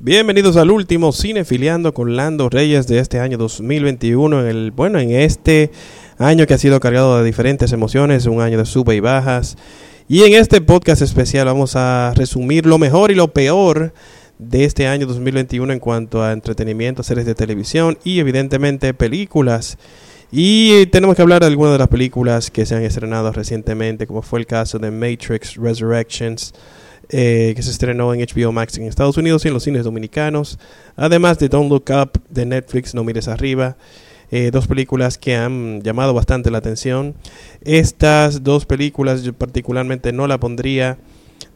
Bienvenidos al último Cinefiliando con Lando Reyes de este año 2021. En el, bueno, en este año que ha sido cargado de diferentes emociones, un año de sube y bajas. Y en este podcast especial vamos a resumir lo mejor y lo peor de este año 2021 en cuanto a entretenimiento, series de televisión y evidentemente películas. Y tenemos que hablar de algunas de las películas que se han estrenado recientemente, como fue el caso de Matrix Resurrections, eh, que se estrenó en HBO Max en Estados Unidos y en los cines dominicanos. Además de Don't Look Up de Netflix, No Mires Arriba. Eh, dos películas que han llamado bastante la atención. Estas dos películas yo particularmente no la pondría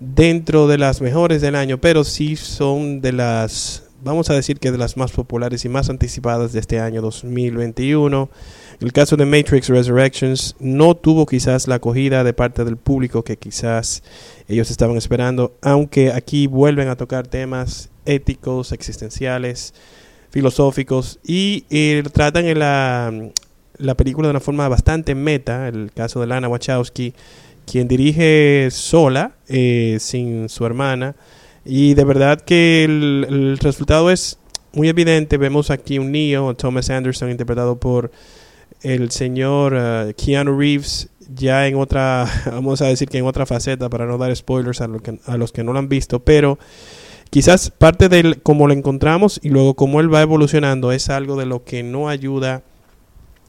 dentro de las mejores del año, pero sí son de las, vamos a decir que de las más populares y más anticipadas de este año 2021. El caso de Matrix Resurrections no tuvo quizás la acogida de parte del público que quizás ellos estaban esperando, aunque aquí vuelven a tocar temas éticos, existenciales, filosóficos y eh, tratan en la, la película de una forma bastante meta, el caso de Lana Wachowski, quien dirige sola, eh, sin su hermana, y de verdad que el, resultado es muy evidente. Vemos aquí un Neo, Thomas Anderson, interpretado por el señor uh, Keanu Reeves ya en otra, vamos a decir que en otra faceta, para no dar spoilers a, lo que, a los que no lo han visto, pero quizás parte de cómo lo encontramos y luego cómo él va evolucionando es algo de lo que no ayuda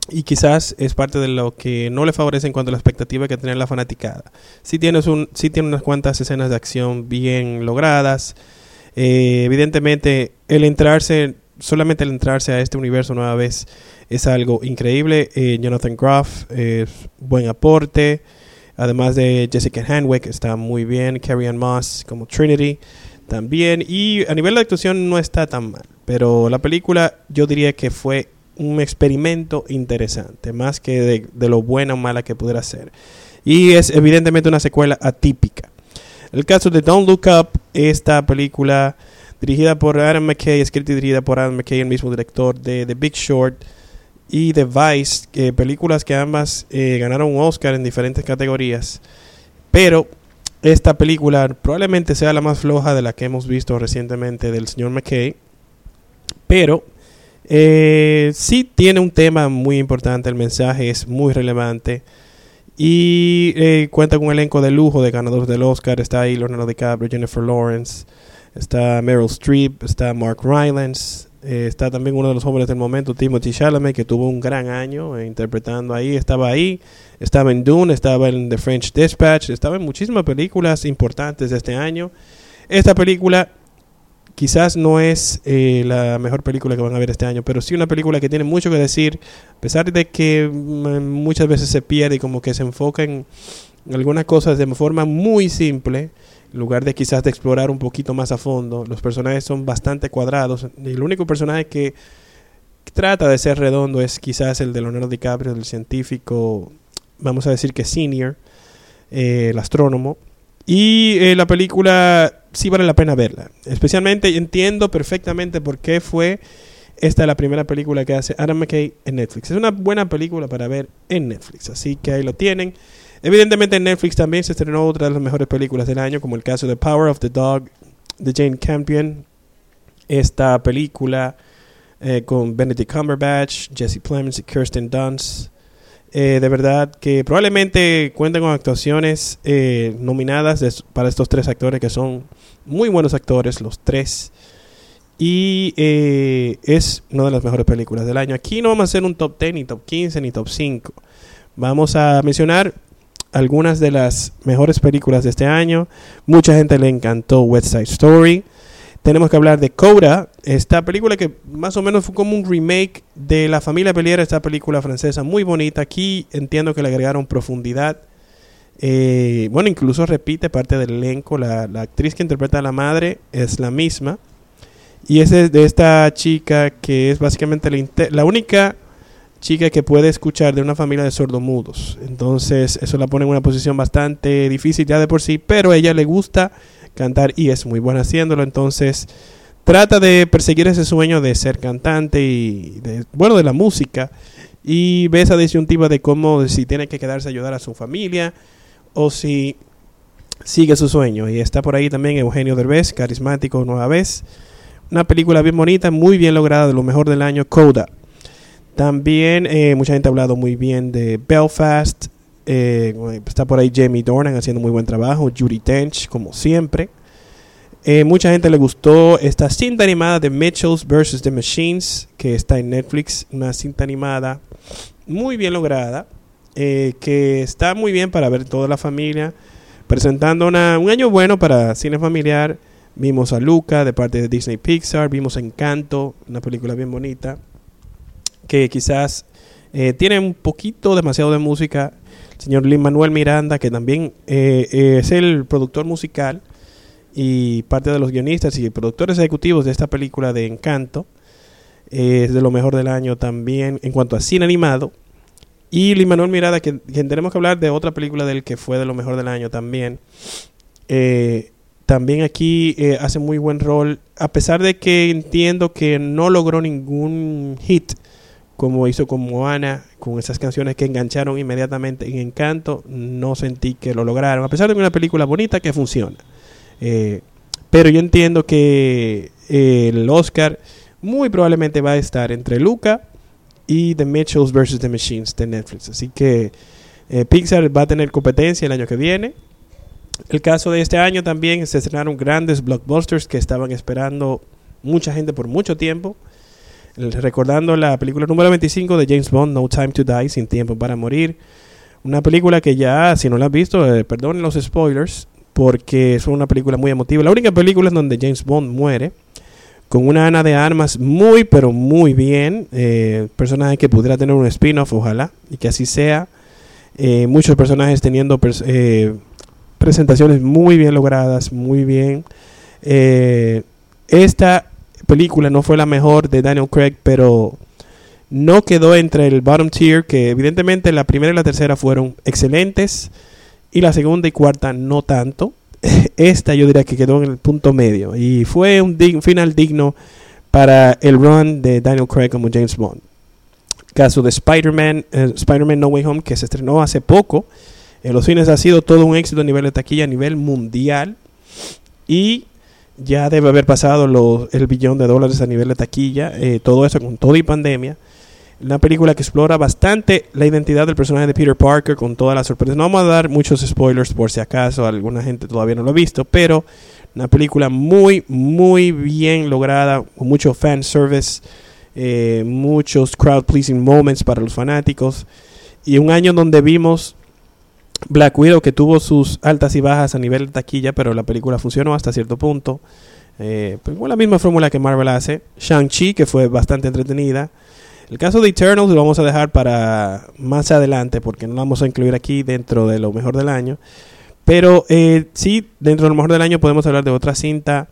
y quizás es parte de lo que no le favorece en cuanto a la expectativa que tiene la fanaticada. Sí, tienes un, sí tiene unas cuantas escenas de acción bien logradas. Eh, evidentemente, el entrarse, solamente el entrarse a este universo nueva vez es algo increíble. Eh, Jonathan Groff es buen aporte. Además de Jessica Hanwick, está muy bien. Carrie Ann Moss como Trinity también. Y a nivel de actuación no está tan mal. Pero la película yo diría que fue un experimento interesante, más que de lo buena o mala que pudiera ser. Y es evidentemente una secuela atípica. El caso de Don't Look Up, esta película dirigida por Adam McKay, escrita y dirigida por Adam McKay, el mismo director de The Big Short y The Vice, películas que ambas eh, ganaron un Oscar en diferentes categorías. Pero esta película probablemente sea la más floja de la que hemos visto recientemente del señor McKay. Pero eh, sí tiene un tema muy importante, el mensaje es muy relevante. Y eh, cuenta con un elenco de lujo de ganadores del Oscar. Está ahí Leonardo DiCaprio, Jennifer Lawrence, está Meryl Streep, está Mark Rylance, eh, está también uno de los jóvenes del momento, Timothy Chalamet, que tuvo un gran año eh, interpretando ahí. Estaba ahí, estaba en Dune, estaba en The French Dispatch, estaba en muchísimas películas importantes de este año. Esta película quizás no es eh, la mejor película que van a ver este año, pero sí una película que tiene mucho que decir, a pesar de que mm, muchas veces se pierde y como que se enfoca en algunas cosas de forma muy simple, en lugar de quizás de explorar un poquito más a fondo. Los personajes son bastante cuadrados y el único personaje que trata de ser redondo es quizás el de Leonardo DiCaprio, el científico, vamos a decir que senior, eh, el astrónomo. Y eh, la película sí vale la pena verla. Especialmente entiendo perfectamente por qué fue esta la primera película que hace Adam McKay en Netflix. Es una buena película para ver en Netflix, así que ahí lo tienen. Evidentemente en Netflix también se estrenó otra de las mejores películas del año, como el caso de Power of the Dog de Jane Campion. Esta película eh, con Benedict Cumberbatch, Jesse Plemons y Kirsten Dunst. Eh, de verdad que probablemente cuentan con actuaciones eh, nominadas para estos tres actores que son muy buenos actores, los tres. Y es una de las mejores películas del año. Aquí no vamos a hacer un top 10, ni top 15, ni top 5. Vamos a mencionar algunas de las mejores películas de este año. Mucha gente le encantó West Side Story. Tenemos que hablar de Coda, esta película que más o menos fue como un remake de La familia Peliera, esta película francesa muy bonita. Aquí entiendo que le agregaron profundidad. Eh, bueno, incluso repite parte del elenco. La, la, actriz que interpreta a la madre es la misma. Y es de esta chica que es básicamente la, la única chica que puede escuchar de una familia de sordomudos. Entonces, eso la pone en una posición bastante difícil ya de por sí, pero a ella le gusta cantar y es muy buena haciéndolo. Entonces, trata de perseguir ese sueño de ser cantante y, de, bueno, de la música. Y ve esa disyuntiva de cómo, si tiene que quedarse a ayudar a su familia o si sigue su sueño. Y está por ahí también Eugenio Derbez, carismático nueva vez. una película bien bonita, muy bien lograda, de lo mejor del año, Coda. También eh, mucha gente ha hablado muy bien de Belfast. Eh, está por ahí Jamie Dornan haciendo muy buen trabajo. Judy Dench, como siempre. Eh, mucha gente le gustó esta cinta animada de Mitchells vs. The Machines, que está en Netflix. Una cinta animada muy bien lograda, que está muy bien para ver toda la familia. Presentando un año bueno para cine familiar. Vimos a Luca de parte de Disney Pixar. Vimos Encanto, una película bien bonita que quizás eh, tiene un poquito demasiado de música. El señor Lin Manuel Miranda, que también eh, eh, es el productor musical y parte de los guionistas y productores ejecutivos de esta película de Encanto. es de lo mejor del año también en cuanto a cine animado. Y Lin Manuel Miranda, que, tenemos que hablar de otra película del que fue de lo mejor del año también. también aquí hace muy buen rol, a pesar de que entiendo que no logró ningún hit como hizo con Moana, con esas canciones que engancharon inmediatamente en Encanto, no sentí que lo lograron, a pesar de que una película bonita que funciona. Eh, pero yo entiendo que eh, el Oscar muy probablemente va a estar entre Luca y The Mitchells vs. The Machines de Netflix. Así que eh, Pixar va a tener competencia el año que viene. El caso de este año también se estrenaron grandes blockbusters que estaban esperando mucha gente por mucho tiempo recordando la película número 25 de James Bond, No Time to Die, Sin Tiempo para Morir. Una película que ya, si no la has visto, eh, perdonen los spoilers, porque es una película muy emotiva. La única película en donde James Bond muere, con una Ana de Armas muy, pero muy bien. Eh, personaje que pudiera tener un spin-off, ojalá, y que así sea. Eh, muchos personajes teniendo eh, presentaciones muy bien logradas, muy bien. esta película no fue la mejor de Daniel Craig, pero no quedó entre el bottom tier, que evidentemente la primera y la tercera fueron excelentes, y la segunda y cuarta no tanto. Esta yo diría que quedó en el punto medio, y fue un, final digno para el run de Daniel Craig como James Bond. Caso de Spider-Man, eh, Spider-Man No Way Home, que se estrenó hace poco. En los cines ha sido todo un éxito a nivel de taquilla, a nivel mundial. Y ya debe haber pasado el billón de dólares a nivel de taquilla, eh, todo eso con todo y pandemia. Una película que explora bastante la identidad del personaje de Peter Parker con todas las sorpresas. No vamos a dar muchos spoilers por si acaso alguna gente todavía no lo ha visto, pero una película muy, muy bien lograda, con mucho fan service, eh, muchos crowd pleasing moments para los fanáticos. Y un año donde vimos Black Widow, que tuvo sus altas y bajas a nivel de taquilla, pero la película funcionó hasta cierto punto. Eh, pues, la misma fórmula que Marvel hace. Shang-Chi, que fue bastante entretenida. El caso de Eternals lo vamos a dejar para más adelante, porque no lo vamos a incluir aquí dentro de lo mejor del año. Pero eh, sí, dentro de lo mejor del año podemos hablar de otra cinta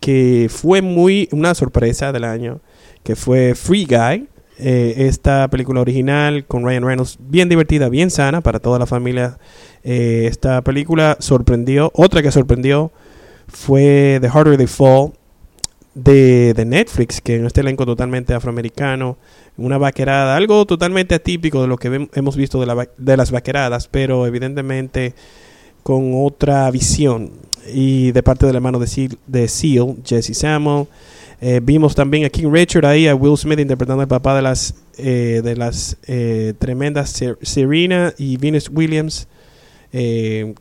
que fue muy una sorpresa del año, que fue Free Guy, eh, esta película original con Ryan Reynolds, bien divertida, bien sana para toda la familia. Eh, esta película sorprendió, otra que sorprendió fue The Harder They Fall de, Netflix, que en este elenco totalmente afroamericano, una vaquerada, algo totalmente atípico de lo que hemos visto de, la, de las vaqueradas, pero evidentemente con otra visión y de parte del hermano de Seal, de Seal Jesse Samuel. Eh, vimos también a King Richard ahí, a Will Smith interpretando al papá de las, eh, de las eh, tremendas Serena y Venus Williams.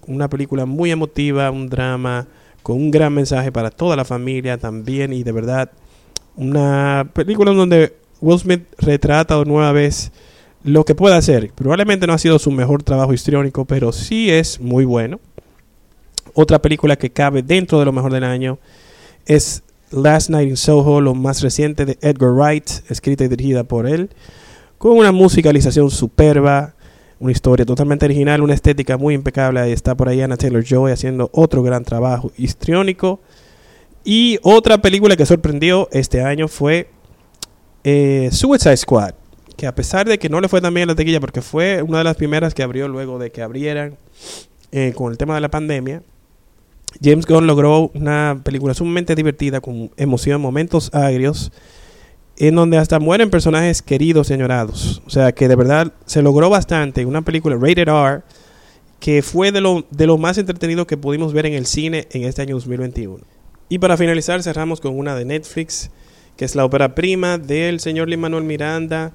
una película muy emotiva, un drama con un gran mensaje para toda la familia también y de verdad una película donde Will Smith retrata de nueva vez lo que puede hacer. Probablemente no ha sido su mejor trabajo histriónico, pero sí es muy bueno. Otra película que cabe dentro de lo mejor del año es Last Night in Soho, lo más reciente de Edgar Wright, escrita y dirigida por él, con una musicalización superba, una historia totalmente original, una estética muy impecable. Está por ahí Anna Taylor Joy haciendo otro gran trabajo histriónico. Y otra película que sorprendió este año fue eh, Suicide Squad, que a pesar de que no le fue tan bien la tequilla, porque fue una de las primeras que abrió luego de que abrieran eh, con el tema de la pandemia, James Gunn logró una película sumamente divertida, con emoción, momentos agrios, en donde hasta mueren personajes queridos y añorados. O sea, que de verdad se logró bastante. Una película rated R, que fue de lo, de lo más entretenido que pudimos ver en el cine en este año 2021. Y para finalizar cerramos con una de Netflix, que es la ópera prima del señor Lin Manuel Miranda,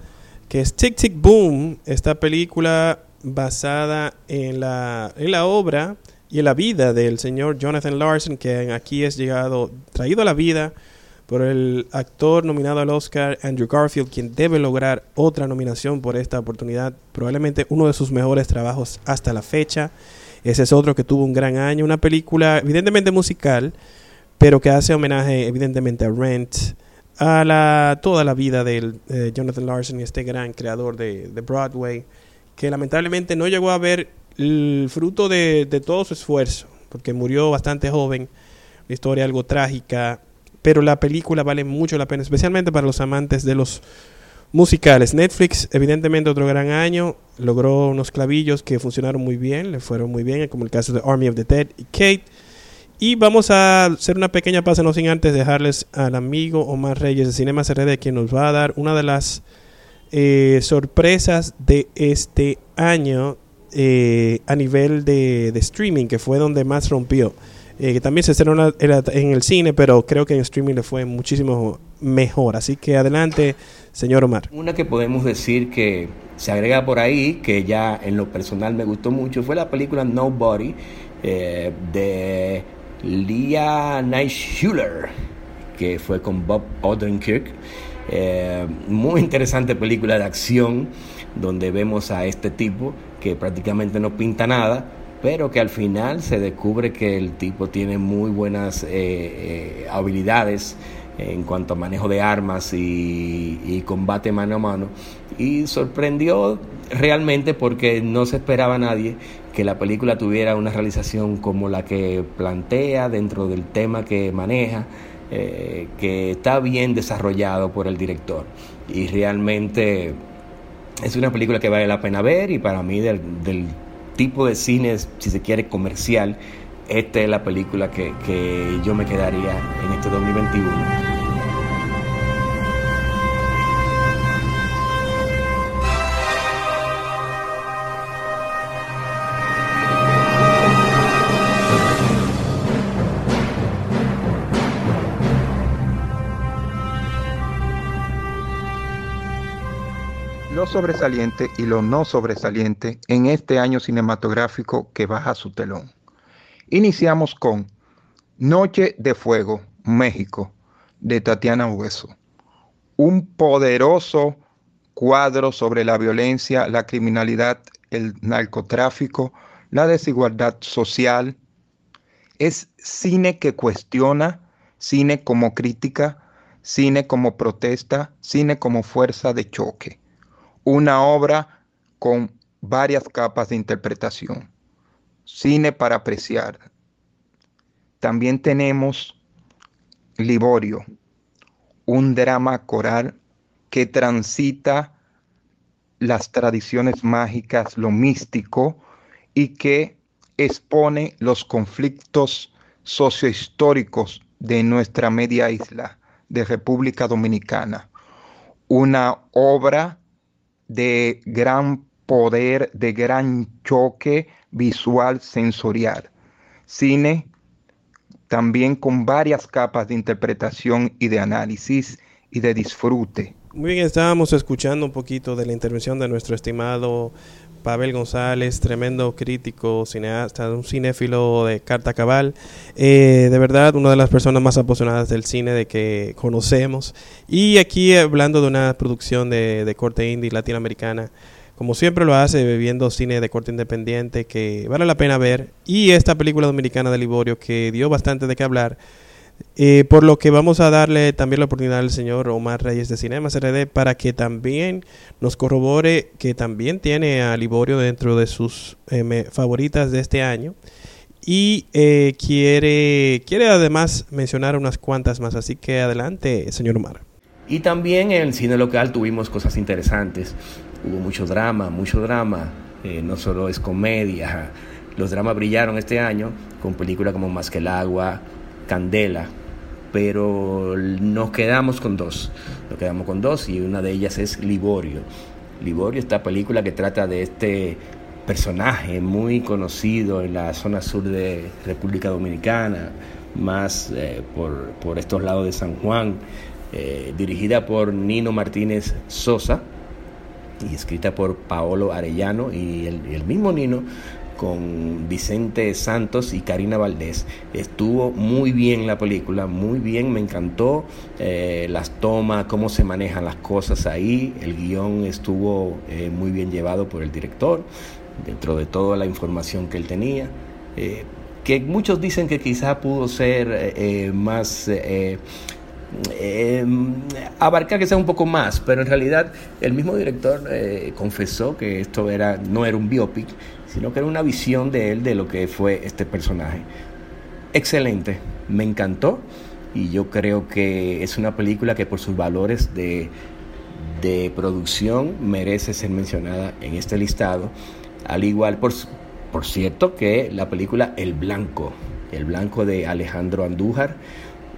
que es Tic Tic Boom, esta película basada en la, en la obra y la vida del señor Jonathan Larson, que aquí es llegado, traído a la vida por el actor nominado al Oscar Andrew Garfield, quien debe lograr otra nominación por esta oportunidad, probablemente uno de sus mejores trabajos hasta la fecha. Ese es otro que tuvo un gran año, una película evidentemente musical, pero que hace homenaje evidentemente a Rent, a la, toda la vida de Jonathan Larson y este gran creador de, Broadway, que lamentablemente no llegó a ver el fruto de, de todo su esfuerzo, porque murió bastante joven, una historia algo trágica, pero la película vale mucho la pena, especialmente para los amantes de los musicales. Netflix, evidentemente otro gran año, logró unos clavillos que funcionaron muy bien, le fueron muy bien, como el caso de Army of the Dead y Kate. Y vamos a hacer una pequeña pausa, no sin antes dejarles al amigo Omar Reyes de Cinema CRD, quien nos va a dar una de las eh, sorpresas de este año eh, a nivel de, streaming, que fue donde más rompió. Eh, también se estrenó en el cine, pero creo que en streaming le fue muchísimo mejor. Así que adelante, señor Omar. Una que podemos decir que se agrega por ahí, que ya en lo personal me gustó mucho, fue la película Nobody de Leah Schuller, que fue con Bob Odenkirk. Eh, muy interesante película de acción donde vemos a este tipo que prácticamente no pinta nada, pero que al final se descubre que el tipo tiene muy buenas eh, eh, habilidades en cuanto a manejo de armas y, y, combate mano a mano. Y sorprendió realmente porque no se esperaba nadie que la película tuviera una realización como la que plantea dentro del tema que maneja, eh, que está bien desarrollado por el director. Y realmente es una película que vale la pena ver y para mí del, tipo de cine, si se quiere, comercial, esta es la película que, que yo me quedaría en este 2021. Sobresaliente y lo no sobresaliente en este año cinematográfico que baja su telón. Iniciamos con Noche de Fuego, México, de Tatiana Hueso. Un poderoso cuadro sobre la violencia, la criminalidad, el narcotráfico, la desigualdad social. Es cine que cuestiona, cine como crítica, cine como protesta, cine como fuerza de choque una obra con varias capas de interpretación. Cine para apreciar. También tenemos Liborio, un drama coral que transita las tradiciones mágicas, lo místico, y que expone los conflictos sociohistóricos de nuestra media isla de República Dominicana. Una obra de gran poder, de gran choque visual sensorial. Cine también con varias capas de interpretación y de análisis y de disfrute. Muy bien, estábamos escuchando un poquito de la intervención de nuestro estimado Pavel González, tremendo crítico, cineasta, un cinéfilo de carta cabal. Eh, de verdad, una de las personas más apasionadas del cine de que conocemos. Y aquí hablando de una producción de, de corte indie latinoamericana, como siempre lo hace, viendo cine de corte independiente que vale la pena ver. Y esta película dominicana de Liborio que dio bastante de qué hablar eh, por lo que vamos a darle también la oportunidad al señor Omar Reyes de Cinema CRD para que también nos corrobore que también tiene a Liborio dentro de sus eh, favoritas de este año y eh, quiere, quiere además mencionar unas cuantas más. Así que adelante, señor Omar. Y también en el cine local tuvimos cosas interesantes. Hubo mucho drama, mucho drama. no solo es comedia. Los dramas brillaron este año con películas como Más que el agua, Candela, pero nos quedamos con dos. Nos quedamos con dos y una de ellas es Liborio. Liborio, esta película que trata de este personaje muy conocido en la zona sur de República Dominicana, más eh, por, por, estos lados de San Juan, eh, dirigida por Nino Martínez Sosa y escrita por Paolo Arellano y el, el mismo Nino con Vicente Santos y Karina Valdés. Estuvo muy bien la película, muy bien, me encantó eh, las tomas, cómo se manejan las cosas ahí. El guion estuvo eh, muy bien llevado por el director, dentro de toda la información que él tenía. Eh, que muchos dicen que quizá pudo ser más... abarcar que sea un poco más, pero en realidad el mismo director confesó que esto era no era un biopic, sino que era una visión de él de lo que fue este personaje. Excelente, me encantó y yo creo que es una película que por sus valores de, de producción merece ser mencionada en este listado, al igual por, por cierto que la película El Blanco, El Blanco de Alejandro Andújar,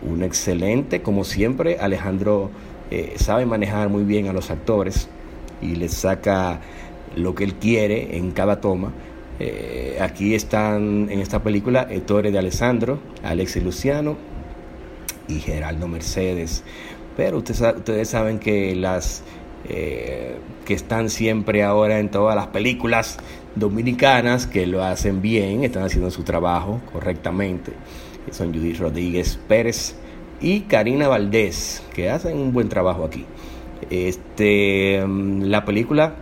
un excelente, como siempre, Alejandro eh, sabe manejar muy bien a los actores y les saca lo que él quiere en cada toma. Eh, aquí están en esta película Ettore de Alessandro, Alexis Luciano y Geraldo Mercedes. Pero ustedes, ustedes saben que las eh, que están siempre ahora en todas las películas dominicanas, que lo hacen bien, están haciendo su trabajo correctamente. Son Judith Rodríguez Pérez y Karina Valdés, que hacen un buen trabajo aquí. Este, mm, la película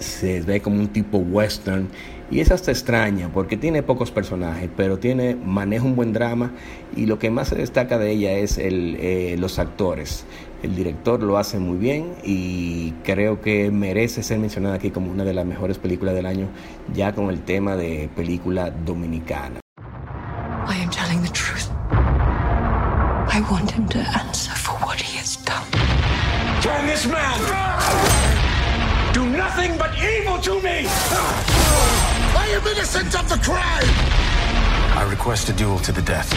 se ve como un tipo western y es hasta extraña porque tiene pocos personajes, pero tiene maneja un buen drama y lo que más se destaca de ella es el, eh, los actores. El director lo hace muy bien y creo que merece ser mencionada aquí como una de las mejores películas del año, ya con el tema de película dominicana. I am telling the truth. I want him to answer for what he has done. Turn this man! Nothing but evil to me! I am innocent of the crime! I request a duel to the death.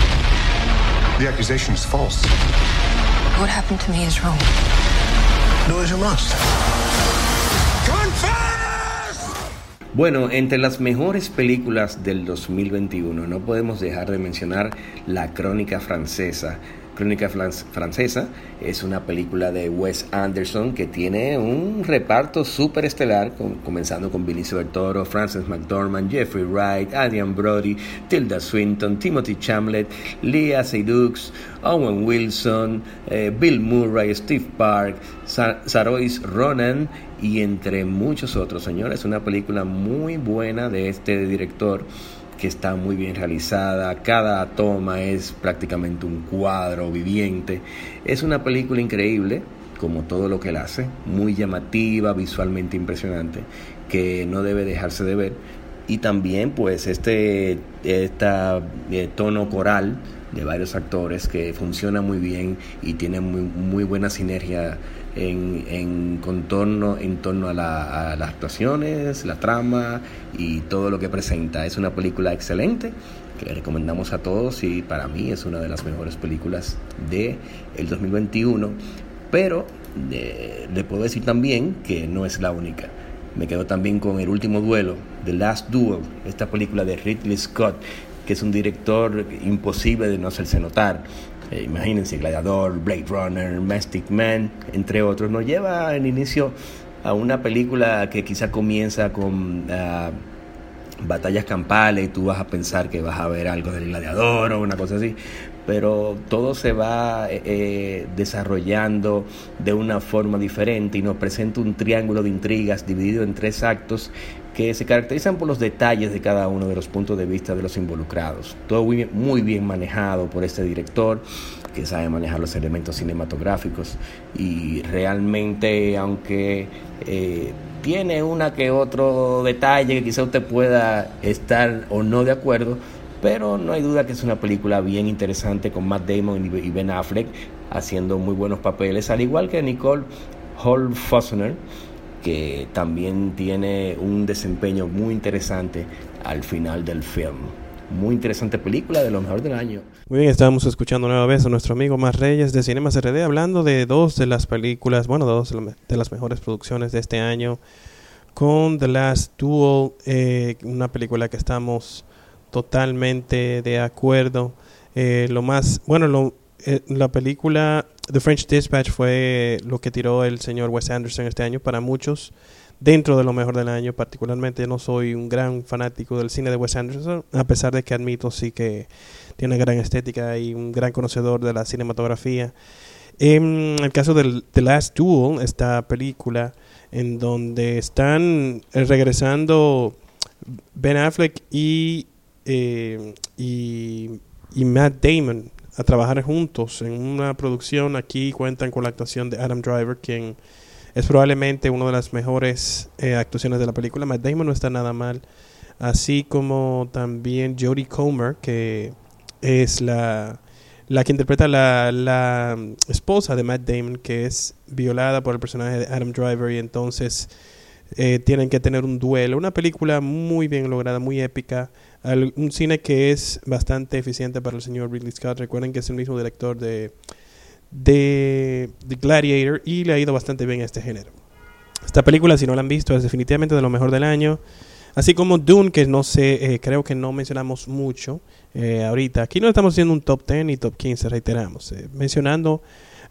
The accusation is false. What happened to me is wrong. Do as you must. Confess! Bueno, entre las mejores películas del 2021 no podemos dejar de mencionar La Crónica Francesa Crónica Francesa es una película de Wes Anderson que tiene un reparto súper estelar, comenzando con Benicio del Toro, Frances McDormand, Jeffrey Wright, Adrian Brody, Tilda Swinton, Timothy Chamlet, Leah Seydoux, Owen Wilson, eh, Bill Murray, Steve Park, Sarois Ronan y entre muchos otros. Señores, una película muy buena de este director que está muy bien realizada, cada toma es prácticamente un cuadro viviente. Es una película increíble, como todo lo que él hace, muy llamativa, visualmente impresionante, que no debe dejarse de ver. Y también pues este, esta, eh, tono coral de varios actores que funciona muy bien y tiene muy, muy buena sinergia en, en contorno, en torno a, las actuaciones, la trama y todo lo que presenta. Es una película excelente que recomendamos a todos y para mí es una de las mejores películas de el 2021, pero le puedo decir también que no es la única. Me quedo también con El último duelo, The Last Duel, esta película de Ridley Scott, que es un director imposible de no hacerse notar. Eh, imagínense, Gladiador, Blade Runner, Mastic Man, entre otros, nos lleva al inicio a una película que quizá comienza con ah, batallas campales y tú vas a pensar que vas a ver algo del gladiador o una cosa así, pero todo se va eh, eh, desarrollando de una forma diferente y nos presenta un triángulo de intrigas dividido en tres actos que se caracterizan por los detalles de cada uno de los puntos de vista de los involucrados. Todo muy bien, manejado por este director que sabe manejar los elementos cinematográficos y realmente aunque eh, tiene una que otro detalle que quizá usted pueda estar o no de acuerdo, pero no hay duda que es una película bien interesante con Matt Damon y Ben Affleck haciendo muy buenos papeles, al igual que Nicole Hall Fosner que también tiene un desempeño muy interesante al final del film. Muy interesante película, de lo mejor del año. Muy bien, estábamos escuchando nueva vez a nuestro amigo Más Reyes de Cinema CRD hablando de dos de las películas, bueno, dos de las mejores producciones de este año, con The Last Duel, eh, una película que estamos totalmente de acuerdo. Eh, lo más, bueno, lo, eh, la película The French Dispatch fue lo que tiró el señor Wes Anderson este año para muchos dentro de lo mejor del año. Particularmente no soy un gran fanático del cine de Wes Anderson, a pesar de que admito sí que tiene gran estética y un gran conocedor de la cinematografía. En el caso del The Last Duel, esta película en donde están eh, regresando Ben Affleck y, eh, y, y Matt Damon a trabajar juntos en una producción. Aquí cuentan con la actuación de Adam Driver, quien es probablemente una de las mejores eh, actuaciones de la película. Matt Damon no está nada mal. Así como también Jodie Comer, que es la, la que interpreta la, la esposa de Matt Damon, que es violada por el personaje de Adam Driver y entonces eh, tienen que tener un duelo. Una película muy bien lograda, muy épica. Un cine que es bastante eficiente para el señor Ridley Scott. Recuerden que es el mismo director de de, Gladiator y le ha ido bastante bien a este género. Esta película, si no la han visto, es definitivamente de lo mejor del año. Así como Dune, que no sé, eh, creo que no mencionamos mucho eh, ahorita. Aquí no estamos haciendo un top 10 y top 15, reiteramos. Eh, mencionando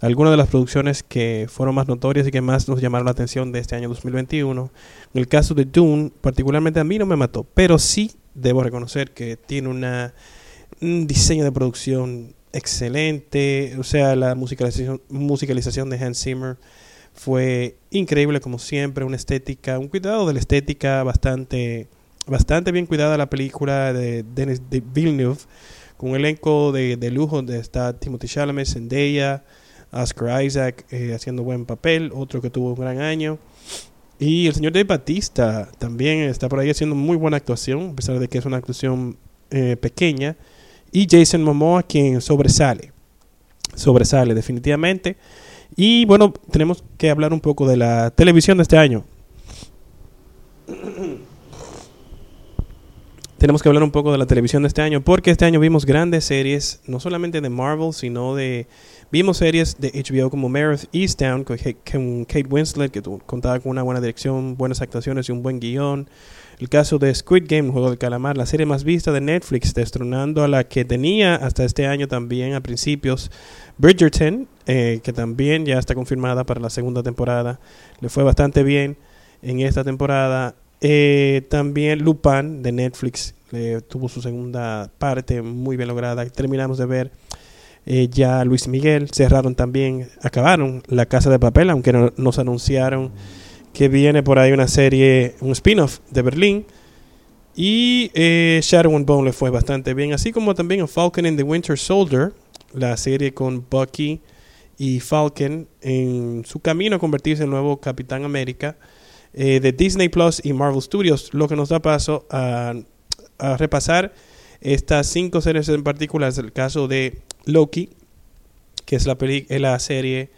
algunas de las producciones que fueron más notorias y que más nos llamaron la atención de este año 2021. En el caso de Dune, particularmente a mí no me mató, pero sí debo reconocer que tiene una, un diseño de producción excelente. O sea, la musicalización, musicalización de Hans Zimmer fue increíble como siempre, una estética, un cuidado de la estética bastante, bastante bien cuidada la película de Denis de Villeneuve, con elenco de, de lujo donde está Timothy Chalamet, Zendaya, Oscar Isaac eh, haciendo buen papel, otro que tuvo un gran año. Y el señor de Batista también está por ahí haciendo muy buena actuación, a pesar de que es una actuación eh, pequeña y Jason Momoa quien sobresale. Sobresale definitivamente. Y bueno, tenemos que hablar un poco de la televisión de este año. tenemos que hablar un poco de la televisión de este año porque este año vimos grandes series, no solamente de Marvel, sino de... Vimos series de HBO como Meredith Easttown con Kate Winslet, que contaba con una buena dirección, buenas actuaciones y un buen guion. El caso de Squid Game, Juego del Calamar, la serie más vista de Netflix, destronando a la que tenía hasta este año también a principios Bridgerton, eh, que también ya está confirmada para la segunda temporada. Le fue bastante bien en esta temporada. Eh, también Lupin de Netflix tuvo su segunda parte muy bien lograda. Terminamos de ver eh, ya Luis Miguel. Cerraron también, acabaron La Casa de Papel, aunque no, nos anunciaron que viene por ahí una serie, un spin-off de Berlín. Y eh, Shadow Bone le fue bastante bien, así como también Falcon and the Winter Soldier, la serie con Bucky y Falcon en su camino a convertirse en nuevo Capitán América eh, de Disney Plus y Marvel Studios, lo que nos da paso a, a repasar estas cinco series en particular. Es el caso de Loki, que es la, serie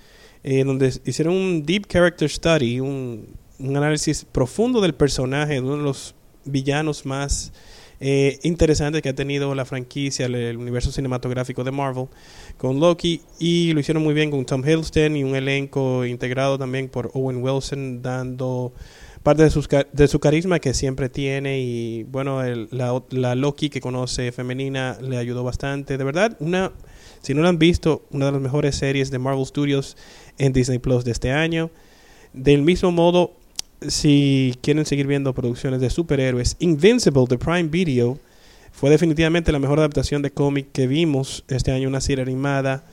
eh, donde hicieron un deep character study, un, análisis profundo del personaje, de uno de los villanos más eh, interesantes que ha tenido la franquicia, el, universo cinematográfico de Marvel, con Loki, y lo hicieron muy bien con Tom Hiddleston y un elenco integrado también por Owen Wilson, dando parte de, sus, de su carisma que siempre tiene y bueno, la, la Loki que conoce femenina le ayudó bastante. De verdad, una si no lo han visto, una de las mejores series de Marvel Studios en Disney Plus de este año. Del mismo modo, si quieren seguir viendo producciones de superhéroes, Invincible de Prime Video fue definitivamente la mejor adaptación de cómic que vimos este año, una serie animada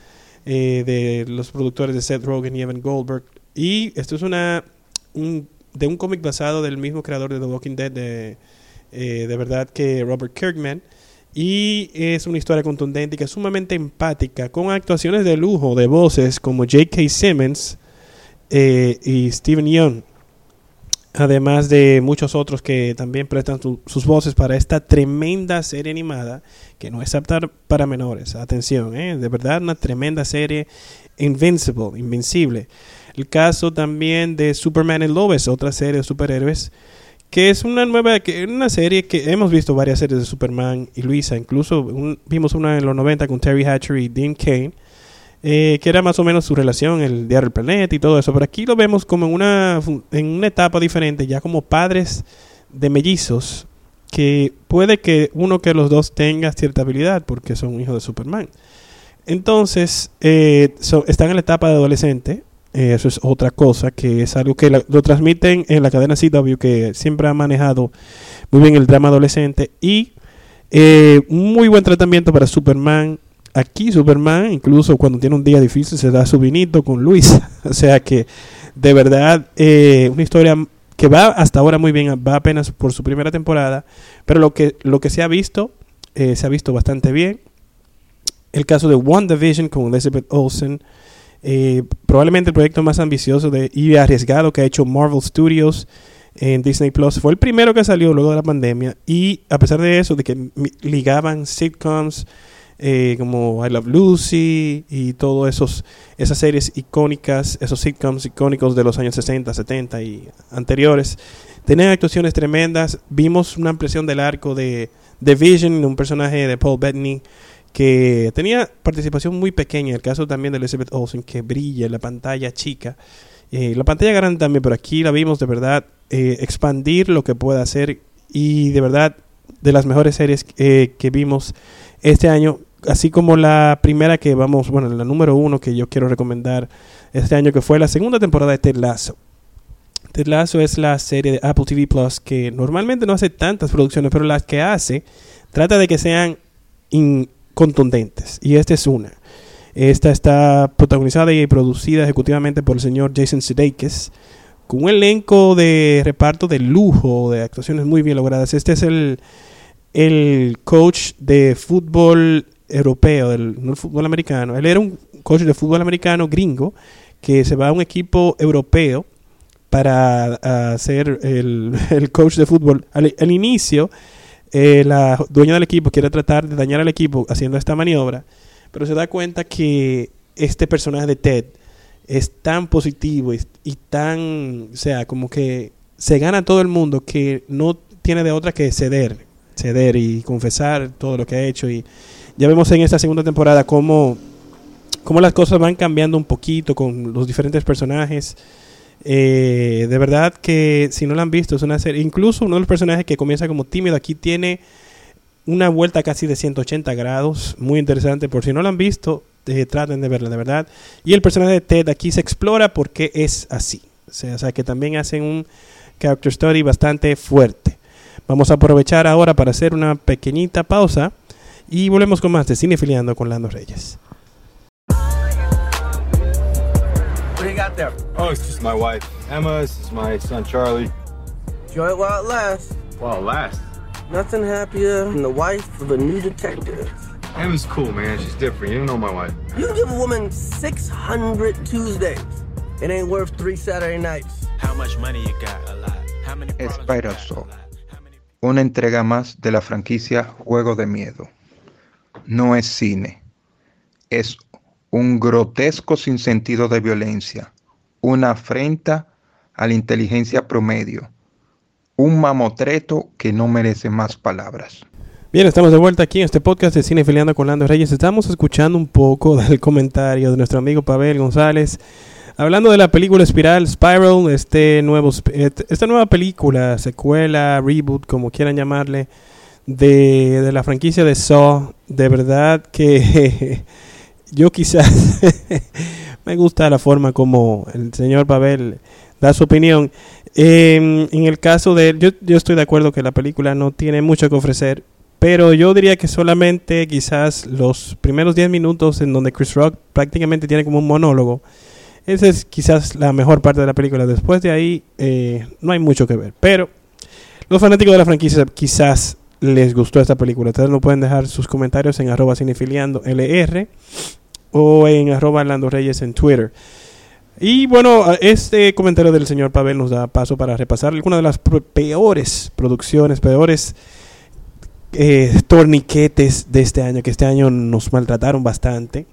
eh, de los productores de Seth Rogen y Evan Goldberg. Y esto es una de un cómic basado del mismo creador de The Walking Dead, de, eh, de verdad que Robert Kirkman. Y es una historia contundente que sumamente empática, con actuaciones de lujo de voces como J.K. Simmons eh, y Steven Young, además de muchos otros que también prestan sus voces para esta tremenda serie animada que no es apta para menores. Atención, eh, de verdad una tremenda serie Invincible, Invencible. El caso también de Superman and Lois, otra serie de superhéroes que es una nueva, que una serie que hemos visto varias series de Superman y Luisa, incluso vimos una en los 90 con Terry Hatcher y Dean Kane, eh, que era más o menos su relación, el diario del planeta y todo eso, pero aquí lo vemos como en una, en una etapa diferente, ya como padres de mellizos, que puede que uno que los dos tenga cierta habilidad porque son hijos de Superman. Entonces, eh, están en la etapa de adolescente. Eh, eso es otra cosa, que es algo que lo transmiten en la cadena CW, que siempre ha manejado muy bien el drama adolescente. Y eh, muy buen tratamiento para Superman. Aquí Superman, incluso cuando tiene un día difícil, se da su vinito con Luis. o sea que, de verdad, una historia que va hasta ahora muy bien, va apenas por su primera temporada, pero lo que, lo que se ha visto, eh, se ha visto bastante bien. El caso de WandaVision con Elizabeth Olsen, eh, probablemente el proyecto más ambicioso de, y arriesgado que ha hecho Marvel Studios en Disney Plus. Fue el primero que salió luego de la pandemia y a pesar de eso, de que ligaban sitcoms, eh, como I Love Lucy y todas esas series icónicas, esos sitcoms icónicos de los años 60, 70 y anteriores. Tenían actuaciones tremendas. Vimos una impresión del arco de, The Vision, un personaje de Paul Bettany que tenía participación muy pequeña. El caso también de Elizabeth Olsen, que brilla en la pantalla chica. Eh, la pantalla grande también, pero aquí la vimos de verdad eh, expandir lo que puede hacer y de verdad de las mejores series que vimos este año así como la primera que vamos, bueno, la número uno que yo quiero recomendar este año, que fue la segunda temporada de Ted Lasso. Ted Lasso es la serie de Apple TV Plus que normalmente no hace tantas producciones, pero las que hace trata de que sean contundentes. Y esta es una. Esta está protagonizada y producida ejecutivamente por el señor Jason Sudeikis, con un elenco de reparto de lujo, de actuaciones muy bien logradas. Este es el, el coach de fútbol europeo, del fútbol americano. Él era un coach de fútbol americano gringo que se va a un equipo europeo para ser el, coach de fútbol. Al, inicio, eh, la dueña del equipo quiere tratar de dañar al equipo haciendo esta maniobra, pero se da cuenta que este personaje de Ted es tan positivo y, y tan, o sea, como que se gana todo el mundo que no tiene de otra que ceder, ceder y confesar todo lo que ha hecho y ya vemos en esta segunda temporada cómo, cómo las cosas van cambiando un poquito con los diferentes personajes. Eh, de verdad que si no lo han visto, es una serie. Incluso uno de los personajes que comienza como tímido aquí tiene una vuelta casi de 180 grados. Muy interesante. Por si no lo han visto, eh, traten de verla, de verdad. Y el personaje de Ted aquí se explora porque es así. O sea, o sea que también hacen un character story bastante fuerte. Vamos a aprovechar ahora para hacer una pequeñita pausa y volvemos con más de Cinefiliando con Lando Reyes. There? Oh, it's just my wife, Emma. This is my son, Charlie. Enjoy it while it lasts. While it lasts? Nothing happier than the wife of a new detective. Emma's cool, man. She's different. You don't know my wife. You give a woman 600 Tuesdays. It ain't worth three Saturday nights. How much money you got? A lot. How many Spider Una entrega más de la franquicia Juego de Miedo. no es cine, es un grotesco sinsentido de violencia, una afrenta a la inteligencia promedio, un mamotreto que no merece más palabras. Bien, estamos de vuelta aquí en este podcast de Cine Filiando con Lando Reyes. Estamos escuchando un poco del comentario de nuestro amigo Pavel González. Hablando de la película Espiral, Spiral, este nuevo, esta nueva película, secuela, reboot, como quieran llamarle, de, de la franquicia de Saw, de verdad que yo quizás me gusta la forma como el señor Pavel da su opinión. Em, en el caso de yo, yo estoy de acuerdo que la película no tiene mucho que ofrecer, pero yo diría que solamente quizás los primeros 10 minutos en donde Chris Rock prácticamente tiene como un monólogo. Esa es quizás la mejor parte de la película. Después de ahí eh, no hay mucho que ver. Pero los fanáticos de la franquicia quizás les gustó esta película. Ustedes no pueden dejar sus comentarios en arroba cinefiliando LR o en arroba Lando Reyes en Twitter. Y bueno, este comentario del señor Pavel nos da paso para repasar algunas de las peores producciones, peores eh, torniquetes de este año, que este año nos maltrataron bastante.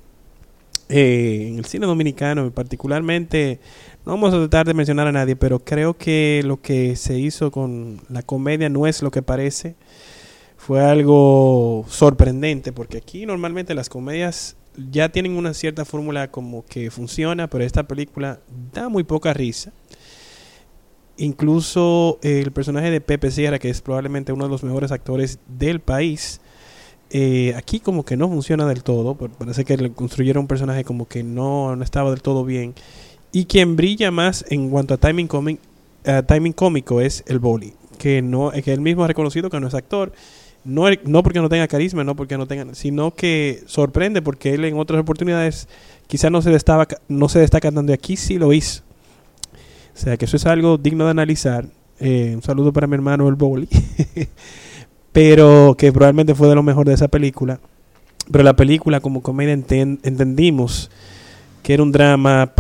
Eh, en el cine dominicano, particularmente, no vamos a tratar de mencionar a nadie, pero creo que lo que se hizo con la comedia no es lo que parece fue algo sorprendente porque aquí normalmente las comedias ya tienen una cierta fórmula como que funciona, pero esta película da muy poca risa. incluso el personaje de Pepe Sierra, que es probablemente uno de los mejores actores del país, eh, aquí como que no funciona del todo. Parece que le construyeron un personaje como que no, no estaba del todo bien. Y quien brilla más en cuanto a timing, comic, timing cómico es el Boli, que no que él mismo ha reconocido que no es actor. No, no porque no tenga carisma, no porque no tenga, sino que sorprende porque él en otras oportunidades quizás no se destaca, no se destaca tanto y aquí sí lo hizo. O sea que eso es algo digno de analizar. Eh, un saludo para mi hermano el Boli. pero que probablemente fue de lo mejor de esa película. Pero la película como comedia entendimos que era un drama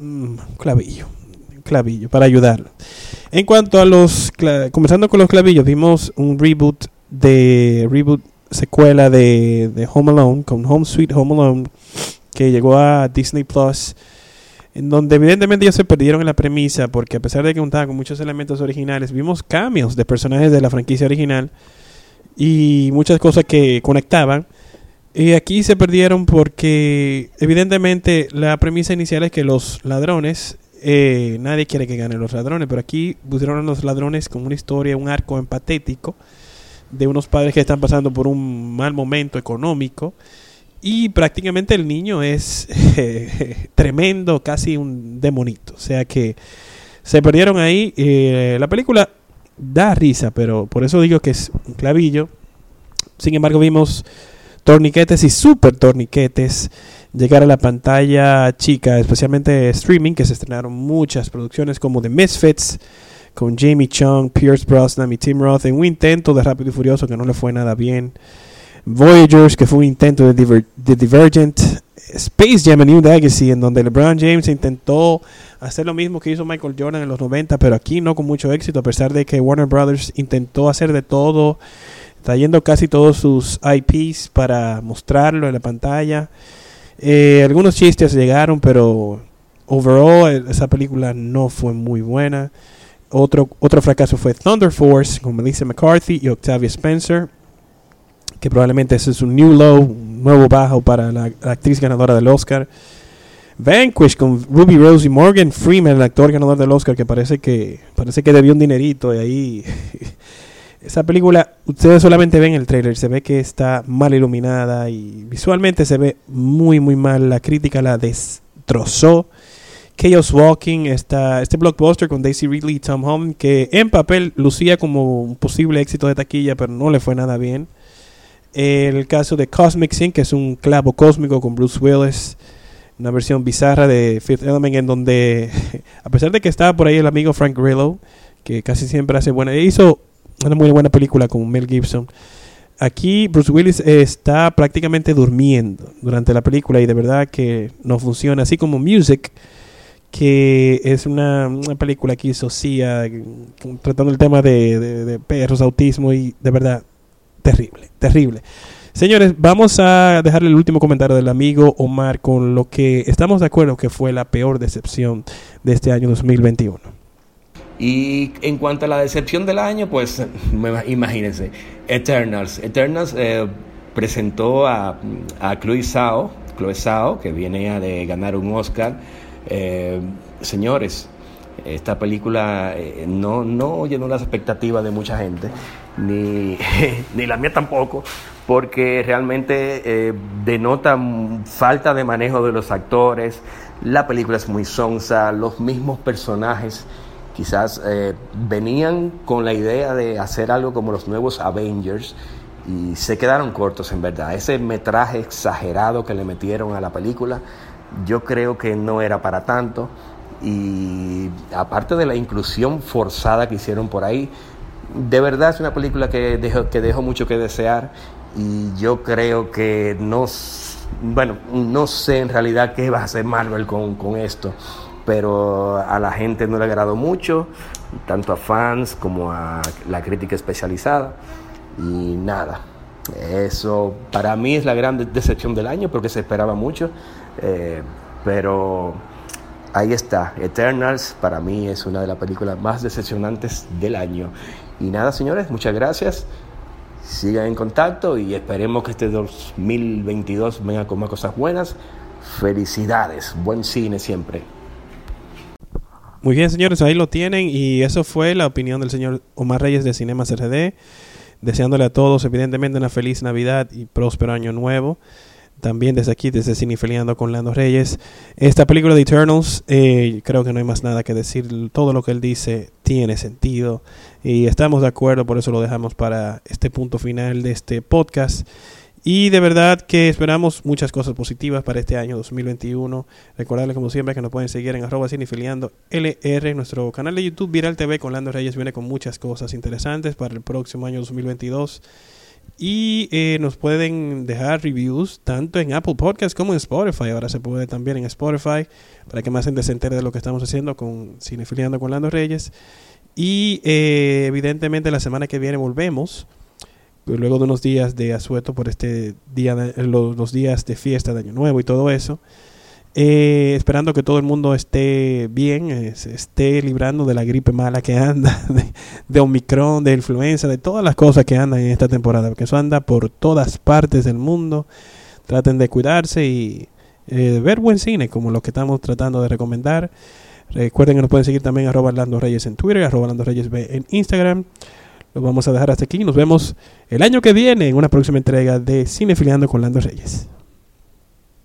mm, clavillo, clavillo para ayudarlo. En cuanto a los comenzando con los clavillos, vimos un reboot de reboot secuela de, de Home Alone con Home Sweet Home Alone que llegó a Disney Plus en donde evidentemente ellos se perdieron en la premisa porque a pesar de que contaba con muchos elementos originales, vimos cambios de personajes de la franquicia original y muchas cosas que conectaban. Y aquí se perdieron porque evidentemente la premisa inicial es que los ladrones, eh, nadie quiere que ganen los ladrones, pero aquí pusieron a los ladrones con una historia, un arco empatético de unos padres que están pasando por un mal momento económico y prácticamente el niño es tremendo, casi un demonito. O sea que se perdieron ahí. Eh, la película da risa, pero por eso digo que es un clavillo. Sin embargo, vimos torniquetes y super torniquetes llegar a la pantalla chica, especialmente streaming, que se estrenaron muchas producciones como The Misfits, con Jamie Chung, Pierce Brosnan y Tim Roth, en un intento de Rápido y Furioso que no le fue nada bien. Voyagers, que fue un intento de, Divergent, Space Jam A New Legacy, en donde LeBron James intentó hacer lo mismo que hizo Michael Jordan en los 90, pero aquí no con mucho éxito, a pesar de que Warner Brothers intentó hacer de todo, trayendo casi todos sus IPs para mostrarlo en la pantalla. Eh, algunos chistes llegaron, pero overall esa película no fue muy buena. Otro, otro fracaso fue Thunder Force con Melissa McCarthy y Octavia Spencer que probablemente ese es un new low, un nuevo bajo para la, actriz ganadora del Oscar. Vanquish con Ruby Rose y Morgan Freeman, el actor ganador del Oscar, que parece que parece que debió un dinerito y ahí esa película, ustedes solamente ven el trailer, se ve que está mal iluminada y visualmente se ve muy muy mal, la crítica la destrozó. Chaos Walking, esta, este blockbuster con Daisy Ridley y Tom Holland, que en papel lucía como un posible éxito de taquilla, pero no le fue nada bien. El caso de Cosmic Sin, que es un clavo cósmico con Bruce Willis, una versión bizarra de Fifth Element, en donde, a pesar de que estaba por ahí el amigo Frank Grillo, que casi siempre hace buena, hizo una muy buena película con Mel Gibson. Aquí Bruce Willis está prácticamente durmiendo durante la película y de verdad que no funciona, así como Music, que es una, película que hizo Cia tratando el tema de, de perros, autismo y de verdad terrible, terrible. Señores, vamos a dejarle el último comentario del amigo Omar con lo que estamos de acuerdo que fue la peor decepción de este año 2021. Y en cuanto a la decepción del año, pues imagínense, Eternals. Eternals eh, presentó a, a Chloe Zhao, Chloe que viene de ganar un Oscar. Eh, señores, esta película eh, no, no llenó las expectativas de mucha gente, ni, ni la mía tampoco, porque realmente eh, denota falta de manejo de los actores, la película es muy sonsa, los mismos personajes quizás venían con la idea de hacer algo como los nuevos Avengers y se quedaron cortos en verdad. Ese metraje exagerado que le metieron a la película, yo creo que no era para tanto. Y aparte de la inclusión forzada que hicieron por ahí, de verdad es una película que dejó, que dejó mucho que desear. Y yo creo que no, bueno, no sé en realidad qué va a hacer Marvel con, con esto, pero a la gente no le agradó mucho, tanto a fans como a la crítica especializada. Y nada. Eso para mí es la gran decepción del año porque se esperaba mucho, eh, pero ahí está, Eternals para mí es una de las películas más decepcionantes del año. Y nada, señores, muchas gracias. Sigan en contacto y esperemos que este 2022 venga con más cosas buenas. Felicidades, buen cine siempre. Muy bien, señores, ahí lo tienen y eso fue la opinión del señor Omar Reyes de Cinema CRD, deseándole a todos evidentemente una feliz Navidad y próspero año nuevo. También desde aquí, desde Cinefiliando con Lando Reyes. Esta película de Eternals, eh, creo que no hay más nada que decir. Todo lo que él dice tiene sentido. Y estamos de acuerdo, por eso lo dejamos para este punto final de este podcast. Y de verdad que esperamos muchas cosas positivas para este año 2021. Recordarles como siempre que nos pueden seguir en arroba cinefiliando LR, nuestro canal de YouTube Viral TV con Lando Reyes viene con muchas cosas interesantes para el próximo año 2022. Y eh, nos pueden dejar reviews tanto en Apple Podcast como en Spotify. Ahora se puede también en Spotify para que más gente se entere de lo que estamos haciendo con Cinefiliando con Lando Reyes. Y eh, evidentemente la semana que viene volvemos. Luego de unos días de asueto por este día, de, los días de fiesta de Año Nuevo y todo eso. Eh, esperando que todo el mundo esté bien, eh, esté librando de la gripe mala que anda, de, Omicron, de influenza, de todas las cosas que andan en esta temporada, porque eso anda por todas partes del mundo. Traten de cuidarse y eh, ver buen cine, como lo que estamos tratando de recomendar. Recuerden que nos pueden seguir también arroba Orlando Reyes en Twitter, arroba Orlando Reyes B en Instagram. Lo vamos a dejar hasta aquí. Nos vemos el año que viene en una próxima entrega de Cinefiliando con Lando Reyes.